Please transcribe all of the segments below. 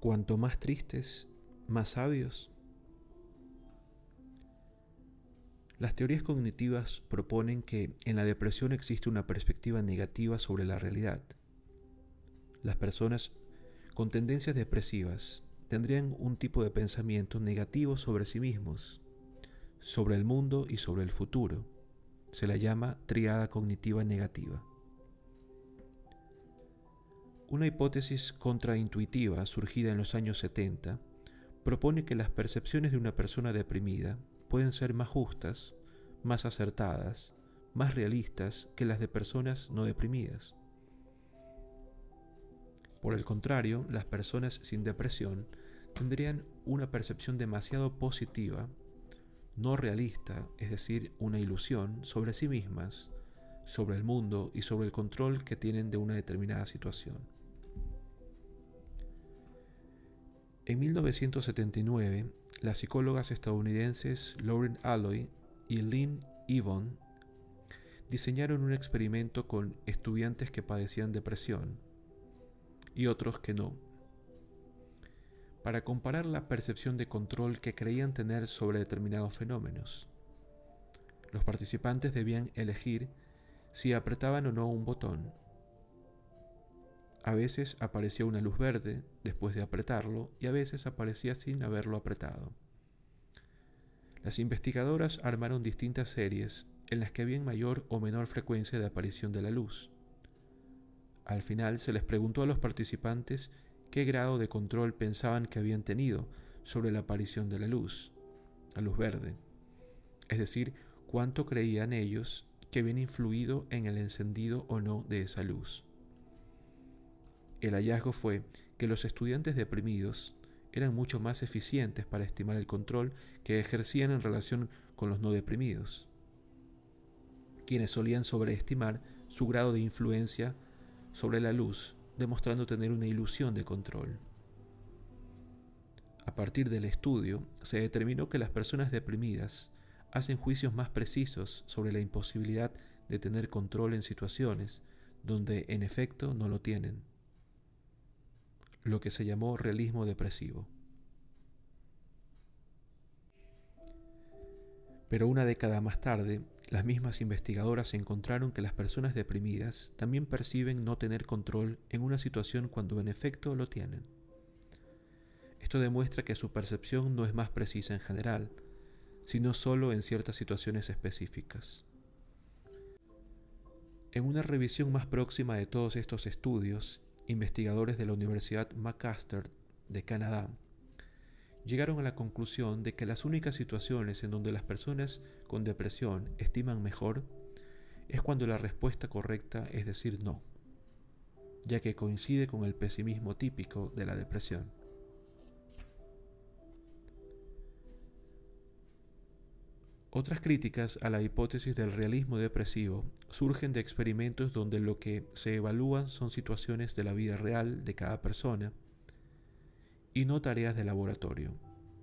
Cuanto más tristes, más sabios. Las teorías cognitivas proponen que en la depresión existe una perspectiva negativa sobre la realidad. Las personas con tendencias depresivas tendrían un tipo de pensamiento negativo sobre sí mismos, sobre el mundo y sobre el futuro. Se la llama triada cognitiva negativa. Una hipótesis contraintuitiva surgida en los años 70 propone que las percepciones de una persona deprimida pueden ser más justas, más acertadas, más realistas que las de personas no deprimidas. Por el contrario, las personas sin depresión tendrían una percepción demasiado positiva, no realista, es decir, una ilusión sobre sí mismas, sobre el mundo y sobre el control que tienen de una determinada situación. En 1979, las psicólogas estadounidenses Lauren Alloy y Lynn Evon diseñaron un experimento con estudiantes que padecían depresión y otros que no, para comparar la percepción de control que creían tener sobre determinados fenómenos. Los participantes debían elegir si apretaban o no un botón. A veces aparecía una luz verde después de apretarlo y a veces aparecía sin haberlo apretado. Las investigadoras armaron distintas series en las que había mayor o menor frecuencia de aparición de la luz. Al final se les preguntó a los participantes qué grado de control pensaban que habían tenido sobre la aparición de la luz, la luz verde, es decir, cuánto creían ellos que habían influido en el encendido o no de esa luz. El hallazgo fue que los estudiantes deprimidos eran mucho más eficientes para estimar el control que ejercían en relación con los no deprimidos, quienes solían sobreestimar su grado de influencia sobre la luz, demostrando tener una ilusión de control. A partir del estudio, se determinó que las personas deprimidas hacen juicios más precisos sobre la imposibilidad de tener control en situaciones donde en efecto no lo tienen lo que se llamó realismo depresivo. Pero una década más tarde, las mismas investigadoras encontraron que las personas deprimidas también perciben no tener control en una situación cuando en efecto lo tienen. Esto demuestra que su percepción no es más precisa en general, sino solo en ciertas situaciones específicas. En una revisión más próxima de todos estos estudios, investigadores de la Universidad McMaster de Canadá llegaron a la conclusión de que las únicas situaciones en donde las personas con depresión estiman mejor es cuando la respuesta correcta es decir no, ya que coincide con el pesimismo típico de la depresión. Otras críticas a la hipótesis del realismo depresivo surgen de experimentos donde lo que se evalúan son situaciones de la vida real de cada persona y no tareas de laboratorio,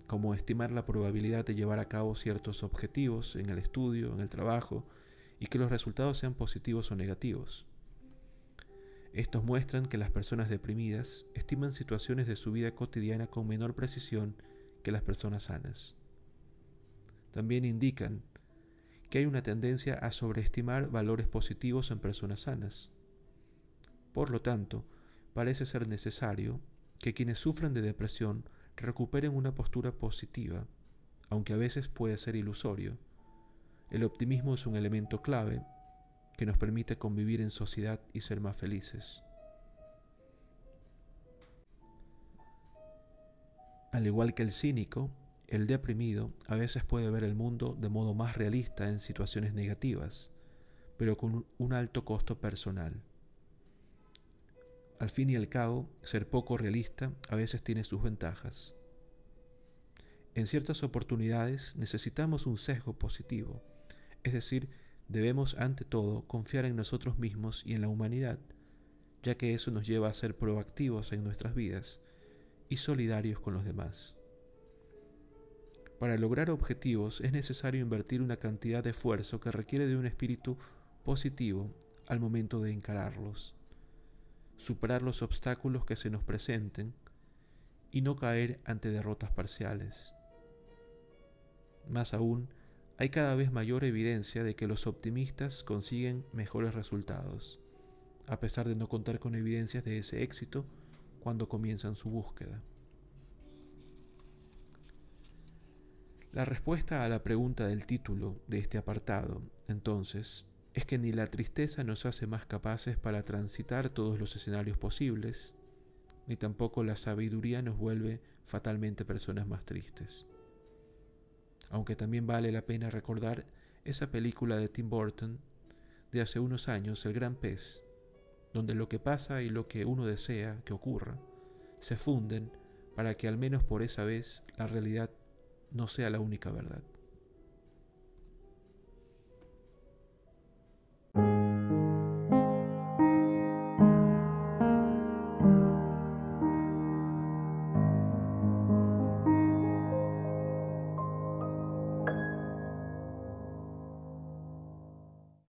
como estimar la probabilidad de llevar a cabo ciertos objetivos en el estudio, en el trabajo, y que los resultados sean positivos o negativos. Estos muestran que las personas deprimidas estiman situaciones de su vida cotidiana con menor precisión que las personas sanas también indican que hay una tendencia a sobreestimar valores positivos en personas sanas. Por lo tanto, parece ser necesario que quienes sufren de depresión recuperen una postura positiva, aunque a veces puede ser ilusorio. El optimismo es un elemento clave que nos permite convivir en sociedad y ser más felices. Al igual que el cínico, el deprimido a veces puede ver el mundo de modo más realista en situaciones negativas, pero con un alto costo personal. Al fin y al cabo, ser poco realista a veces tiene sus ventajas. En ciertas oportunidades necesitamos un sesgo positivo, es decir, debemos ante todo confiar en nosotros mismos y en la humanidad, ya que eso nos lleva a ser proactivos en nuestras vidas y solidarios con los demás. Para lograr objetivos es necesario invertir una cantidad de esfuerzo que requiere de un espíritu positivo al momento de encararlos, superar los obstáculos que se nos presenten y no caer ante derrotas parciales. Más aún, hay cada vez mayor evidencia de que los optimistas consiguen mejores resultados, a pesar de no contar con evidencias de ese éxito cuando comienzan su búsqueda. La respuesta a la pregunta del título de este apartado, entonces, es que ni la tristeza nos hace más capaces para transitar todos los escenarios posibles, ni tampoco la sabiduría nos vuelve fatalmente personas más tristes. Aunque también vale la pena recordar esa película de Tim Burton de hace unos años, El Gran Pez, donde lo que pasa y lo que uno desea que ocurra se funden para que al menos por esa vez la realidad no sea la única verdad.